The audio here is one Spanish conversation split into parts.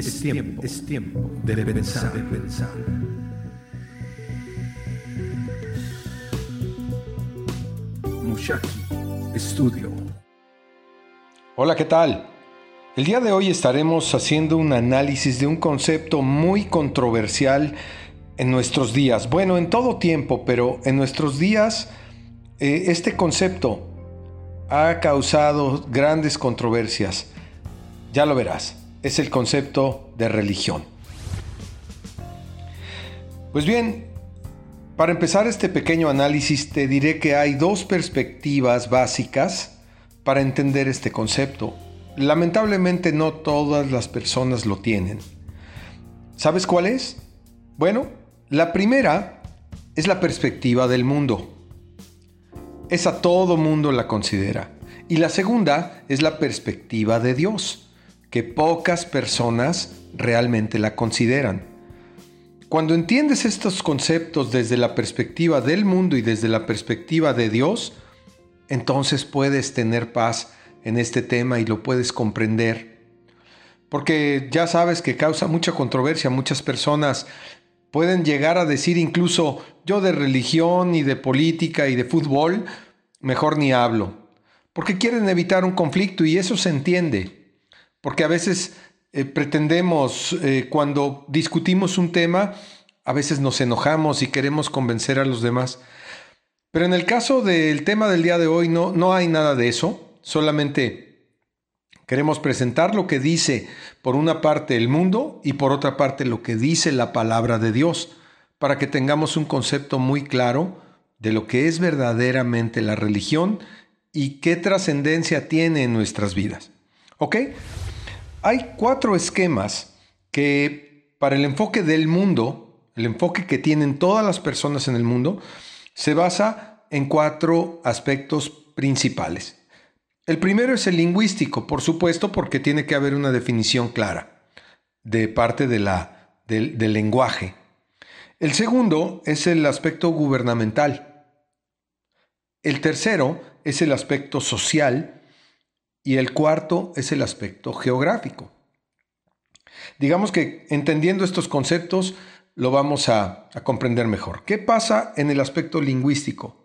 Es tiempo, es tiempo de pensar, de pensar. Mushaki Estudio. Hola, ¿qué tal? El día de hoy estaremos haciendo un análisis de un concepto muy controversial en nuestros días. Bueno, en todo tiempo, pero en nuestros días eh, este concepto ha causado grandes controversias. Ya lo verás, es el concepto de religión. Pues bien, para empezar este pequeño análisis te diré que hay dos perspectivas básicas para entender este concepto. Lamentablemente no todas las personas lo tienen. ¿Sabes cuál es? Bueno, la primera es la perspectiva del mundo. Esa todo mundo la considera. Y la segunda es la perspectiva de Dios, que pocas personas realmente la consideran. Cuando entiendes estos conceptos desde la perspectiva del mundo y desde la perspectiva de Dios, entonces puedes tener paz en este tema y lo puedes comprender. Porque ya sabes que causa mucha controversia. Muchas personas pueden llegar a decir incluso yo de religión y de política y de fútbol, mejor ni hablo. Porque quieren evitar un conflicto y eso se entiende. Porque a veces eh, pretendemos, eh, cuando discutimos un tema, a veces nos enojamos y queremos convencer a los demás. Pero en el caso del tema del día de hoy no, no hay nada de eso. Solamente queremos presentar lo que dice por una parte el mundo y por otra parte lo que dice la palabra de Dios, para que tengamos un concepto muy claro de lo que es verdaderamente la religión y qué trascendencia tiene en nuestras vidas. ¿Ok? Hay cuatro esquemas que para el enfoque del mundo, el enfoque que tienen todas las personas en el mundo, se basa en cuatro aspectos principales. El primero es el lingüístico, por supuesto, porque tiene que haber una definición clara de parte de la, del, del lenguaje. El segundo es el aspecto gubernamental. El tercero es el aspecto social y el cuarto es el aspecto geográfico. Digamos que entendiendo estos conceptos lo vamos a, comprender mejor. ¿Qué pasa en el aspecto lingüístico?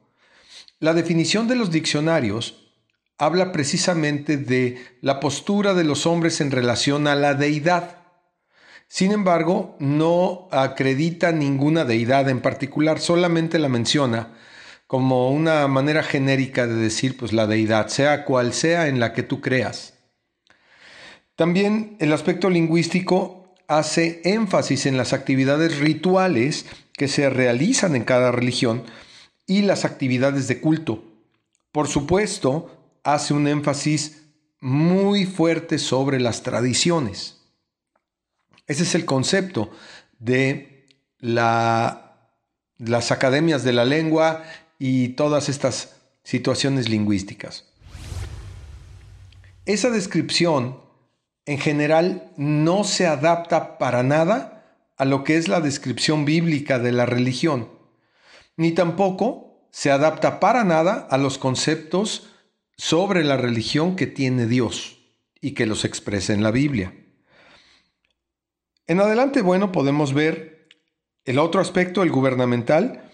La definición de los diccionarios habla precisamente de la postura de los hombres en relación a la deidad. Sin embargo, no acredita ninguna deidad en particular, solamente la menciona como una manera genérica de decir pues la deidad, sea cual sea en la que tú creas. También el aspecto lingüístico hace énfasis en las actividades rituales que se realizan en cada religión y las actividades de culto. Por supuesto, hace un énfasis muy fuerte sobre las tradiciones. Ese es el concepto de la, las academias de la lengua y todas estas situaciones lingüísticas. Esa descripción en general no se adapta para nada a lo que es la descripción bíblica de la religión, ni tampoco se adapta para nada a los conceptos sobre la religión que tiene Dios y que los expresa en la Biblia. En adelante, bueno, podemos ver el otro aspecto, el gubernamental,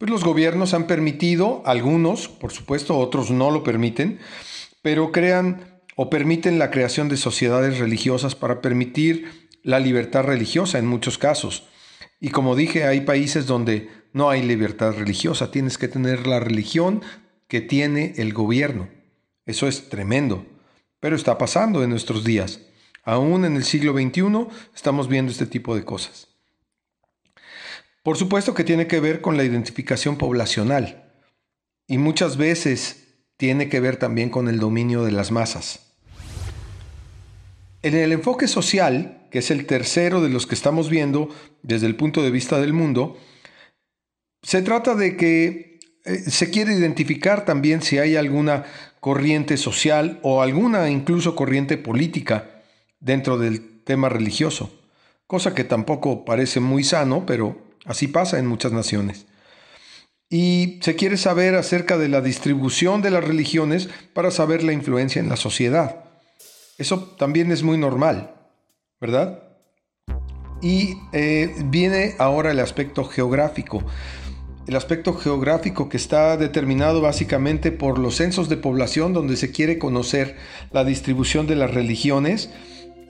pues los gobiernos han permitido, algunos, por supuesto, otros no lo permiten, pero crean o permiten la creación de sociedades religiosas para permitir la libertad religiosa en muchos casos. Y como dije, hay países donde no hay libertad religiosa, tienes que tener la religión que tiene el gobierno. Eso es tremendo, pero está pasando en nuestros días. Aún en el siglo XXI estamos viendo este tipo de cosas. Por supuesto que tiene que ver con la identificación poblacional y muchas veces tiene que ver también con el dominio de las masas. En el enfoque social, que es el tercero de los que estamos viendo desde el punto de vista del mundo, se trata de que eh, se quiere identificar también si hay alguna corriente social o alguna incluso corriente política dentro del tema religioso, cosa que tampoco parece muy sano, pero Así pasa en muchas naciones. Y se quiere saber acerca de la distribución de las religiones para saber la influencia en la sociedad. Eso también es muy normal, ¿verdad? Y eh, viene ahora el aspecto geográfico. El aspecto geográfico que está determinado básicamente por los censos de población donde se quiere conocer la distribución de las religiones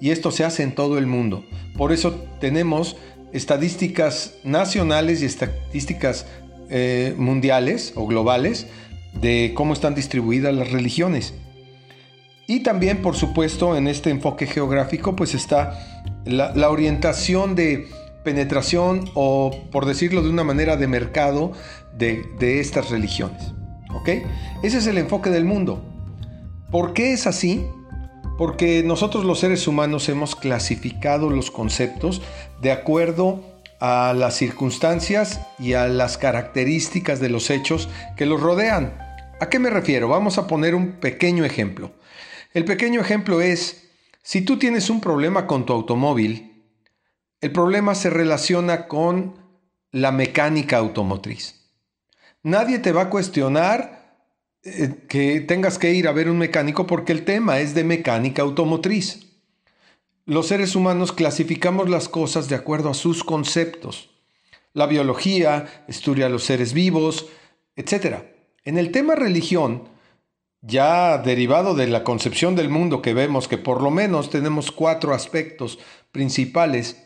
y esto se hace en todo el mundo. Por eso tenemos estadísticas nacionales y estadísticas eh, mundiales o globales de cómo están distribuidas las religiones. Y también, por supuesto, en este enfoque geográfico, pues está la, orientación de penetración o, por decirlo de una manera, de mercado de, de estas religiones. ¿Ok? Ese es el enfoque del mundo. ¿Por qué es así? Porque nosotros los seres humanos hemos clasificado los conceptos de acuerdo a las circunstancias y a las características de los hechos que los rodean. ¿A qué me refiero? Vamos a poner un pequeño ejemplo. El pequeño ejemplo es, si tú tienes un problema con tu automóvil, el problema se relaciona con la mecánica automotriz. Nadie te va a cuestionar eh, que tengas que ir a ver un mecánico porque el tema es de mecánica automotriz. Los seres humanos clasificamos las cosas de acuerdo a sus conceptos. La biología estudia los seres vivos, etc. En el tema religión, ya derivado de la concepción del mundo que vemos que por lo menos tenemos cuatro aspectos principales,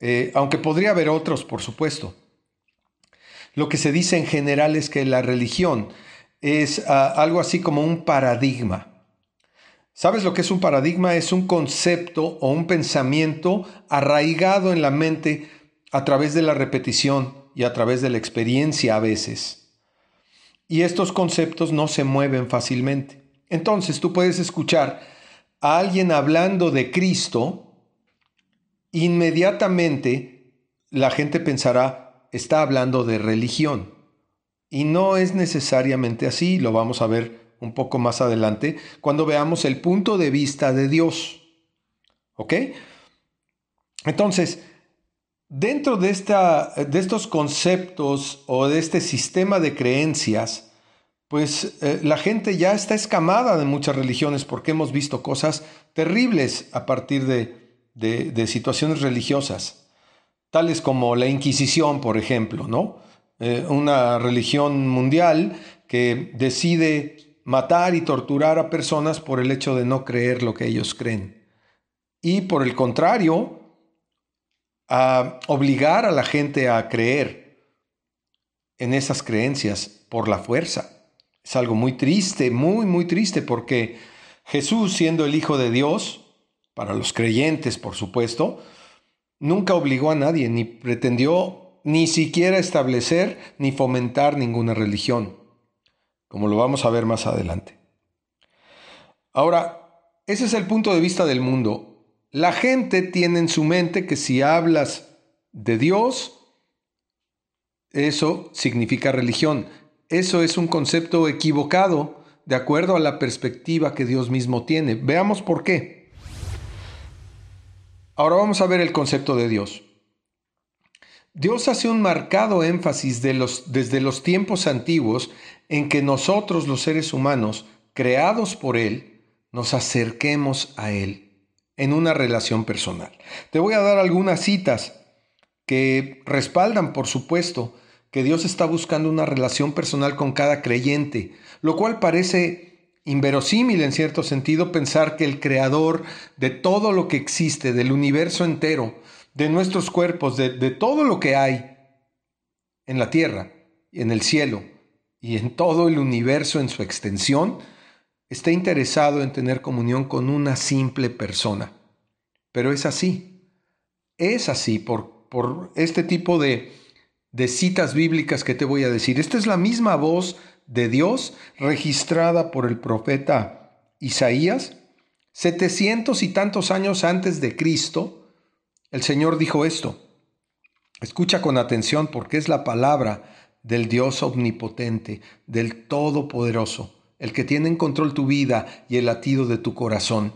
eh, aunque podría haber otros, por supuesto. Lo que se dice en general es que la religión es ah, algo así como un paradigma. ¿Sabes lo que es un paradigma? Es un concepto o un pensamiento arraigado en la mente a través de la repetición y a través de la experiencia a veces. Y estos conceptos no se mueven fácilmente. Entonces tú puedes escuchar a alguien hablando de Cristo, inmediatamente la gente pensará, está hablando de religión. Y no es necesariamente así, lo vamos a ver un poco más adelante, cuando veamos el punto de vista de Dios. ¿Ok? Entonces, Dentro de, esta, de estos conceptos o de este sistema de creencias, pues eh, la gente ya está escamada de muchas religiones porque hemos visto cosas terribles a partir de, situaciones religiosas, tales como la Inquisición, por ejemplo, ¿no? Eh, una religión mundial que decide matar y torturar a personas por el hecho de no creer lo que ellos creen. Y por el contrario, obligar a la gente a creer en esas creencias por la fuerza. Es algo muy triste, muy, muy triste, porque Jesús, siendo el Hijo de Dios, para los creyentes, por supuesto, nunca obligó a nadie, ni pretendió ni siquiera establecer ni fomentar ninguna religión, como lo vamos a ver más adelante. Ahora, ese es el punto de vista del mundo. La gente tiene en su mente que si hablas de Dios, eso significa religión. Eso es un concepto equivocado de acuerdo a la perspectiva que Dios mismo tiene. Veamos por qué. Ahora vamos a ver el concepto de Dios. Dios hace un marcado énfasis desde los tiempos antiguos en que nosotros los seres humanos, creados por Él, nos acerquemos a Él en una relación personal. Te voy a dar algunas citas que respaldan, por supuesto, que Dios está buscando una relación personal con cada creyente, lo cual parece inverosímil en cierto sentido pensar que el creador de todo lo que existe, del universo entero, de nuestros cuerpos, de, de todo lo que hay en la tierra, en el cielo y en todo el universo en su extensión, está interesado en tener comunión con una simple persona. Pero es así. Es así por, por este tipo de, de citas bíblicas que te voy a decir. Esta es la misma voz de Dios registrada por el profeta Isaías. Setecientos y tantos años antes de Cristo, el Señor dijo esto. Escucha con atención porque es la palabra del Dios omnipotente, del Todopoderoso el que tiene en control tu vida y el latido de tu corazón.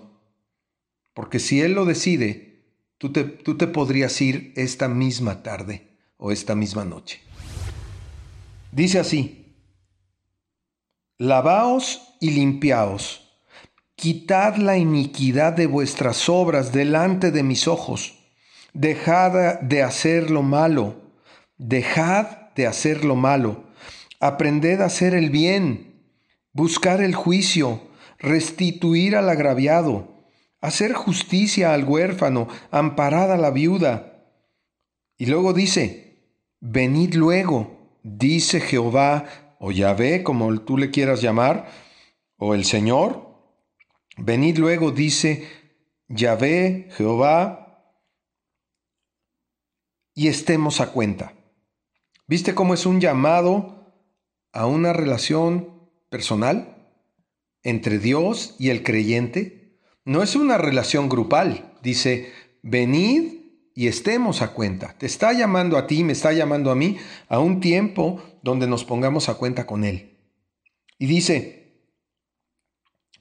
Porque si Él lo decide, tú te, tú te podrías ir esta misma tarde o esta misma noche. Dice así, lavaos y limpiaos, quitad la iniquidad de vuestras obras delante de mis ojos. Dejad de hacer lo malo, dejad de hacer lo malo, aprended a hacer el bien, buscar el juicio, restituir al agraviado, hacer justicia al huérfano, amparad a la viuda. Y luego dice, venid luego, dice Jehová, o Yahvé, como tú le quieras llamar, o el Señor. Venid luego, dice Yahvé, Jehová, y estemos a cuenta. ¿Viste cómo es un llamado a una relación personal entre Dios y el creyente? No es una relación grupal. Dice, venid y estemos a cuenta. Te está llamando a ti, me está llamando a mí, a un tiempo donde nos pongamos a cuenta con Él. Y dice,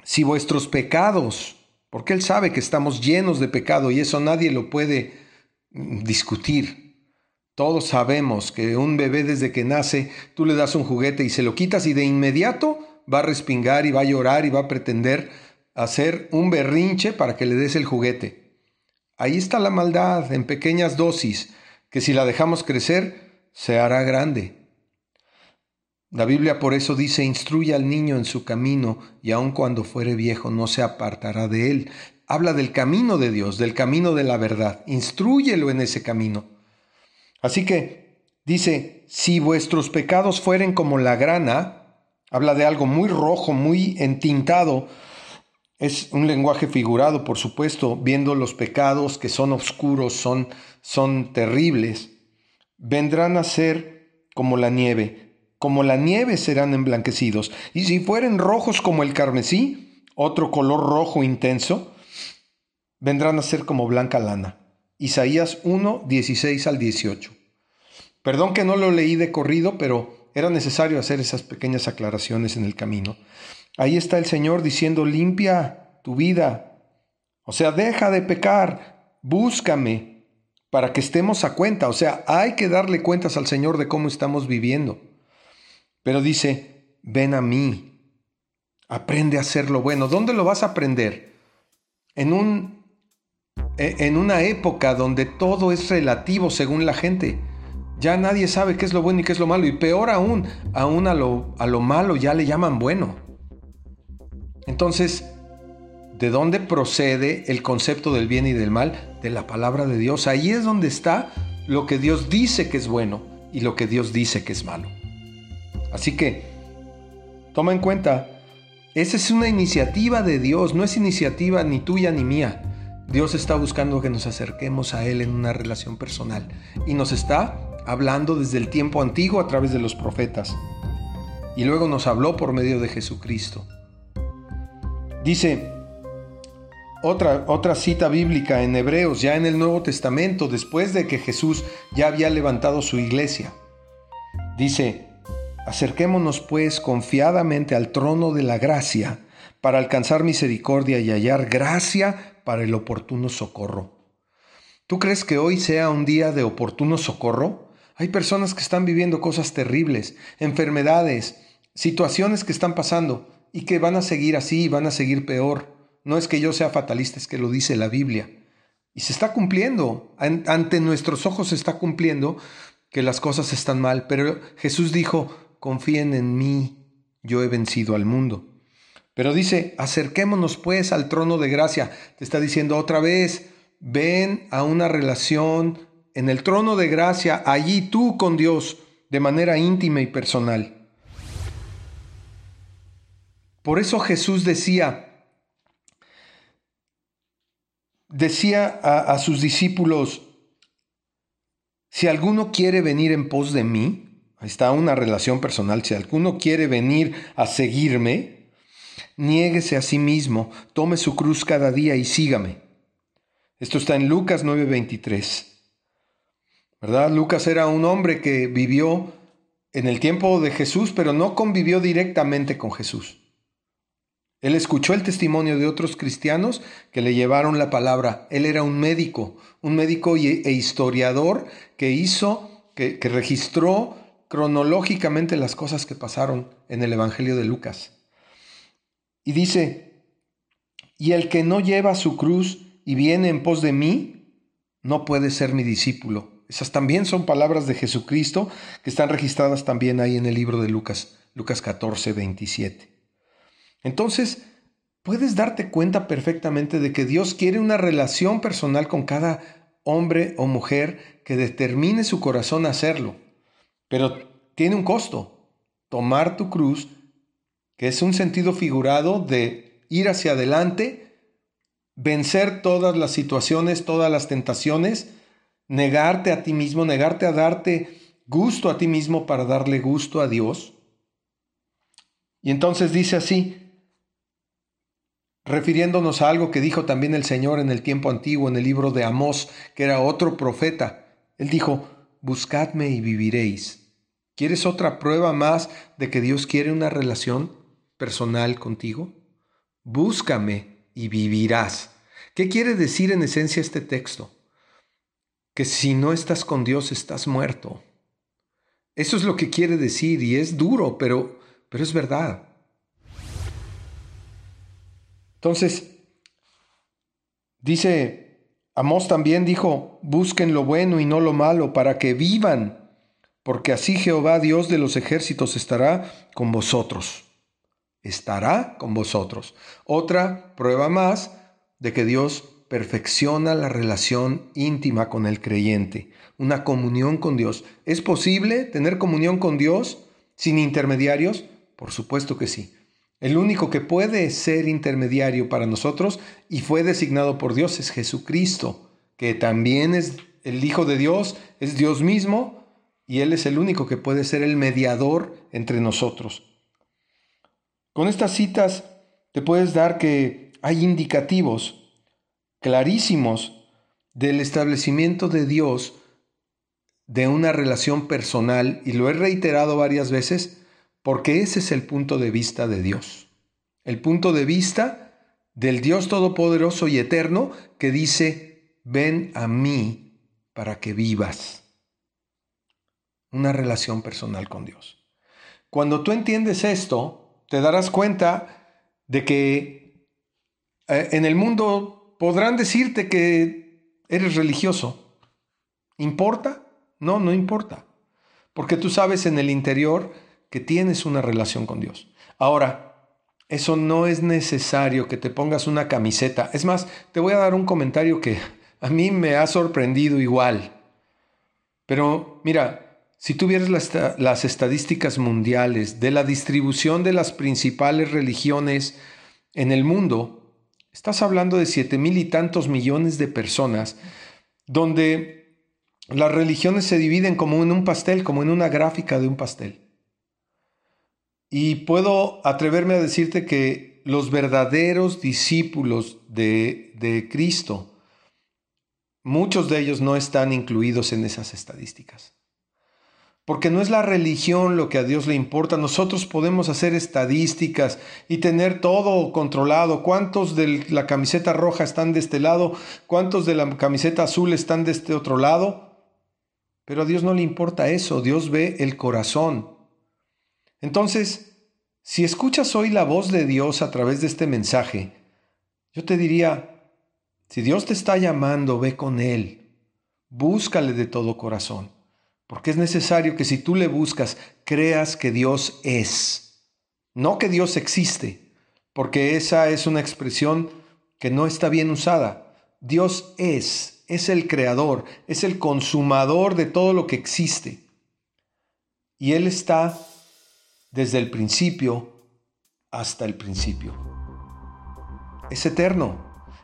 si vuestros pecados, porque Él sabe que estamos llenos de pecado y eso nadie lo puede discutir. Todos sabemos que un bebé desde que nace, tú le das un juguete y se lo quitas y de inmediato va a respingar y va a llorar y va a pretender hacer un berrinche para que le des el juguete. Ahí está la maldad en pequeñas dosis, que si la dejamos crecer, se hará grande. La Biblia por eso dice, instruye al niño en su camino y aun cuando fuere viejo no se apartará de él. Habla del camino de Dios, del camino de la verdad. Instrúyelo en ese camino. Así que dice, si vuestros pecados fueren como la grana, habla de algo muy rojo, muy entintado, es un lenguaje figurado, por supuesto, viendo los pecados que son oscuros, son, son terribles, vendrán a ser como la nieve como la nieve serán emblanquecidos, y si fueren rojos como el carmesí, otro color rojo intenso, vendrán a ser como blanca lana. Isaías 1, 16 al 18. Perdón que no lo leí de corrido, pero era necesario hacer esas pequeñas aclaraciones en el camino. Ahí está el Señor diciendo, limpia tu vida. O sea, deja de pecar, búscame para que estemos a cuenta. O sea, hay que darle cuentas al Señor de cómo estamos viviendo. Pero dice, ven a mí, aprende a hacer lo bueno. ¿Dónde lo vas a aprender? En, un, en una época donde todo es relativo según la gente. Ya nadie sabe qué es lo bueno y qué es lo malo. Y peor aún, aún a lo, a lo malo ya le llaman bueno. Entonces, ¿de dónde procede el concepto del bien y del mal? De la palabra de Dios. Ahí es donde está lo que Dios dice que es bueno y lo que Dios dice que es malo. Así que, toma en cuenta, esa es una iniciativa de Dios, no es iniciativa ni tuya ni mía. Dios está buscando que nos acerquemos a Él en una relación personal y nos está hablando desde el tiempo antiguo a través de los profetas. Y luego nos habló por medio de Jesucristo. Dice otra, otra cita bíblica en Hebreos, ya en el Nuevo Testamento, después de que Jesús ya había levantado su iglesia. Dice, Acerquémonos pues confiadamente al trono de la gracia para alcanzar misericordia y hallar gracia para el oportuno socorro. ¿Tú crees que hoy sea un día de oportuno socorro? Hay personas que están viviendo cosas terribles, enfermedades, situaciones que están pasando y que van a seguir así y van a seguir peor. No es que yo sea fatalista, es que lo dice la Biblia. Y se está cumpliendo, ante nuestros ojos se está cumpliendo que las cosas están mal. Pero Jesús dijo, confíen en mí, yo he vencido al mundo. Pero dice, acerquémonos pues al trono de gracia. Te está diciendo otra vez, ven a una relación en el trono de gracia, allí tú con Dios, de manera íntima y personal. Por eso Jesús decía, decía a, a sus discípulos, si alguno quiere venir en pos de mí, Ahí está una relación personal. Si alguno quiere venir a seguirme, niéguese a sí mismo, tome su cruz cada día y sígame. Esto está en Lucas 9:23. ¿Verdad? Lucas era un hombre que vivió en el tiempo de Jesús, pero no convivió directamente con Jesús. Él escuchó el testimonio de otros cristianos que le llevaron la palabra. Él era un médico, un médico e historiador que hizo, que, que registró cronológicamente las cosas que pasaron en el Evangelio de Lucas. Y dice, y el que no lleva su cruz y viene en pos de mí, no puedes ser mi discípulo. Esas también son palabras de Jesucristo que están registradas también ahí en el libro de Lucas, Lucas 14, 27. Entonces, puedes darte cuenta perfectamente de que Dios quiere una relación personal con cada hombre o mujer que determine su corazón a hacerlo. Pero tiene un costo. Tomar tu cruz, que es un sentido figurado de ir hacia adelante, vencer todas las situaciones, todas las tentaciones, negarte a ti mismo, negarte a darte gusto a ti mismo para darle gusto a Dios. Y entonces dice así, refiriéndonos a algo que dijo también el Señor en el tiempo antiguo, en el libro de Amós, que era otro profeta. Él dijo, buscadme y viviréis. ¿Quieres otra prueba más de que Dios quiere una relación personal contigo? Búscame y vivirás. ¿Qué quiere decir en esencia este texto? Que si no estás con Dios estás muerto. Eso es lo que quiere decir y es duro, pero, pero es verdad. Entonces, dice, Amós también dijo, busquen lo bueno y no lo malo para que vivan, porque así Jehová Dios de los ejércitos estará con vosotros. Estará con vosotros. Otra prueba más de que Dios perfecciona la relación íntima con el creyente, una comunión con Dios. ¿Es posible tener comunión con Dios sin intermediarios? Por supuesto que sí. El único que puede ser intermediario para nosotros y fue designado por Dios es Jesucristo, que también es el Hijo de Dios, es Dios mismo y Él es el único que puede ser el mediador entre nosotros. Con estas citas te puedes dar que hay indicativos clarísimos del establecimiento de Dios de una relación personal, y lo he reiterado varias veces, porque ese es el punto de vista de Dios. El punto de vista del Dios Todopoderoso y Eterno que dice, ven a mí para que vivas. Una relación personal con Dios. Cuando tú entiendes esto, te darás cuenta de que eh, en el mundo podrán decirte que eres religioso. ¿Importa? No, no importa. Porque tú sabes en el interior que tienes una relación con Dios. Ahora, eso no es necesario que te pongas una camiseta. Es más, te voy a dar un comentario que a mí me ha sorprendido igual. Pero mira, si tuvieras las, las estadísticas mundiales de la distribución de las principales religiones en el mundo, estás hablando de siete mil y tantos millones de personas, donde las religiones se dividen como en un pastel, como en una gráfica de un pastel. Y puedo atreverme a decirte que los verdaderos discípulos de, de Cristo, muchos de ellos no están incluidos en esas estadísticas. Porque no es la religión lo que a Dios le importa. Nosotros podemos hacer estadísticas y tener todo controlado. ¿Cuántos de la camiseta roja están de este lado? ¿Cuántos de la camiseta azul están de este otro lado? Pero a Dios no le importa eso. Dios ve el corazón. Entonces, si escuchas hoy la voz de Dios a través de este mensaje, yo te diría, si Dios te está llamando, ve con Él, búscale de todo corazón, porque es necesario que si tú le buscas, creas que Dios es, no que Dios existe, porque esa es una expresión que no está bien usada. Dios es, es el creador, es el consumador de todo lo que existe. Y Él está desde el principio hasta el principio. Es eterno.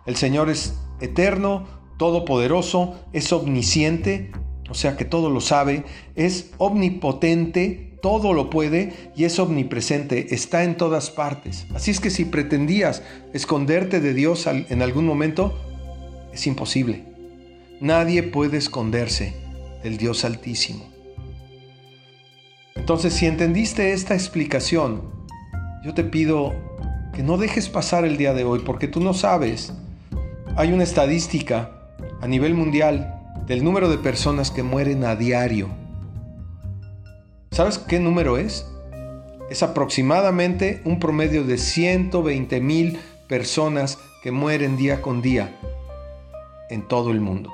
El Señor es eterno, todopoderoso, es omnisciente, o sea que todo lo sabe, es omnipotente, todo lo puede y es omnipresente, está en todas partes. Así es que si pretendías esconderte de Dios en algún momento, es imposible. Nadie puede esconderse del Dios Altísimo. Entonces, si entendiste esta explicación, yo te pido que no dejes pasar el día de hoy, porque tú no sabes. Hay una estadística a nivel mundial del número de personas que mueren a diario. ¿Sabes qué número es? Es aproximadamente un promedio de 120 mil personas que mueren día con día en todo el mundo.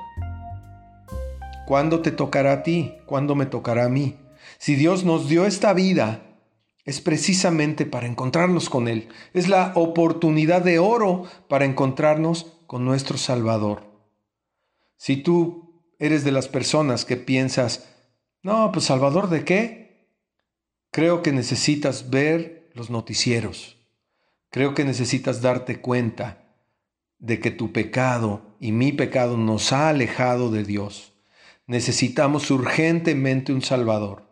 ¿cuándo te tocará a ti? ¿Cuándo me tocará a mí? Si Dios nos dio esta vida, es precisamente para encontrarnos con Él. Es la oportunidad de oro para encontrarnos con nuestro Salvador. Si tú eres de las personas que piensas, no, pues Salvador de qué? Creo que necesitas ver los noticieros. Creo que necesitas darte cuenta de que tu pecado y mi pecado nos ha alejado de Dios. Necesitamos urgentemente un Salvador.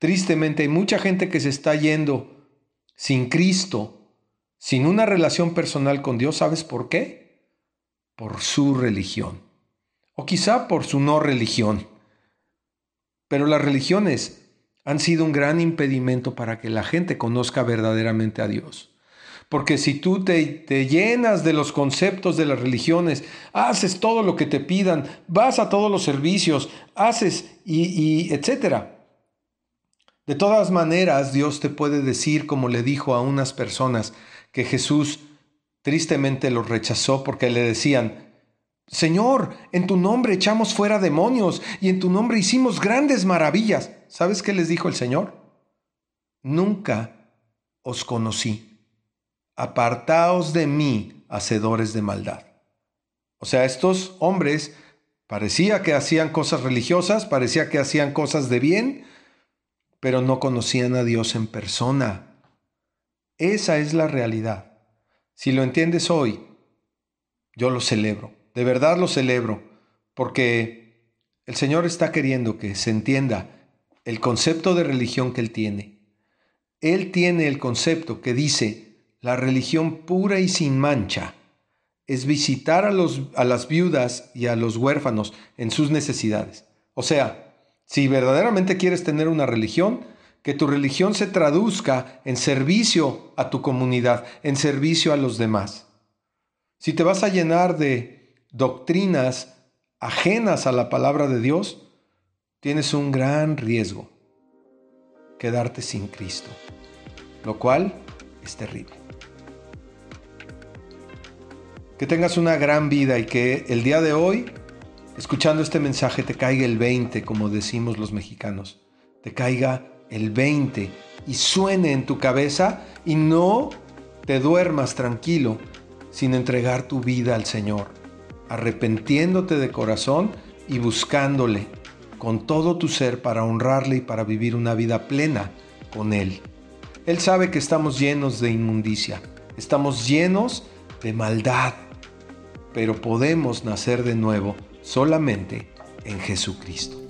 Tristemente hay mucha gente que se está yendo sin Cristo, sin una relación personal con Dios. ¿Sabes por qué? Por su religión. O quizá por su no religión. Pero las religiones han sido un gran impedimento para que la gente conozca verdaderamente a Dios. Porque si tú te, llenas de los conceptos de las religiones, haces todo lo que te pidan, vas a todos los servicios, haces y, y etcétera, de todas maneras, Dios te puede decir, como le dijo a unas personas, que Jesús tristemente los rechazó porque le decían, Señor, en tu nombre echamos fuera demonios y en tu nombre hicimos grandes maravillas. ¿Sabes qué les dijo el Señor? Nunca os conocí. Apartaos de mí, hacedores de maldad. O sea, estos hombres parecía que hacían cosas religiosas, parecía que hacían cosas de bien, pero no conocían a Dios en persona. Esa es la realidad. Si lo entiendes hoy, yo lo celebro, de verdad lo celebro, porque el Señor está queriendo que se entienda el concepto de religión que Él tiene. Él tiene el concepto que dice, la religión pura y sin mancha es visitar a, las viudas y a los huérfanos en sus necesidades. O sea, si verdaderamente quieres tener una religión, que tu religión se traduzca en servicio a tu comunidad, en servicio a los demás. Si te vas a llenar de doctrinas ajenas a la palabra de Dios, tienes un gran riesgo, quedarte sin Cristo, lo cual es terrible. Que tengas una gran vida y que el día de hoy escuchando este mensaje te caiga el 20, como decimos los mexicanos, te caiga el 20 y suene en tu cabeza y no te duermas tranquilo sin entregar tu vida al Señor, arrepentiéndote de corazón y buscándole con todo tu ser para honrarle y para vivir una vida plena con Él. Él sabe que estamos llenos de inmundicia, estamos llenos de maldad, pero podemos nacer de nuevo solamente en Jesucristo.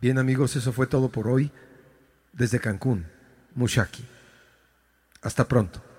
Bien amigos, eso fue todo por hoy desde Cancún, Mushaki. Hasta pronto.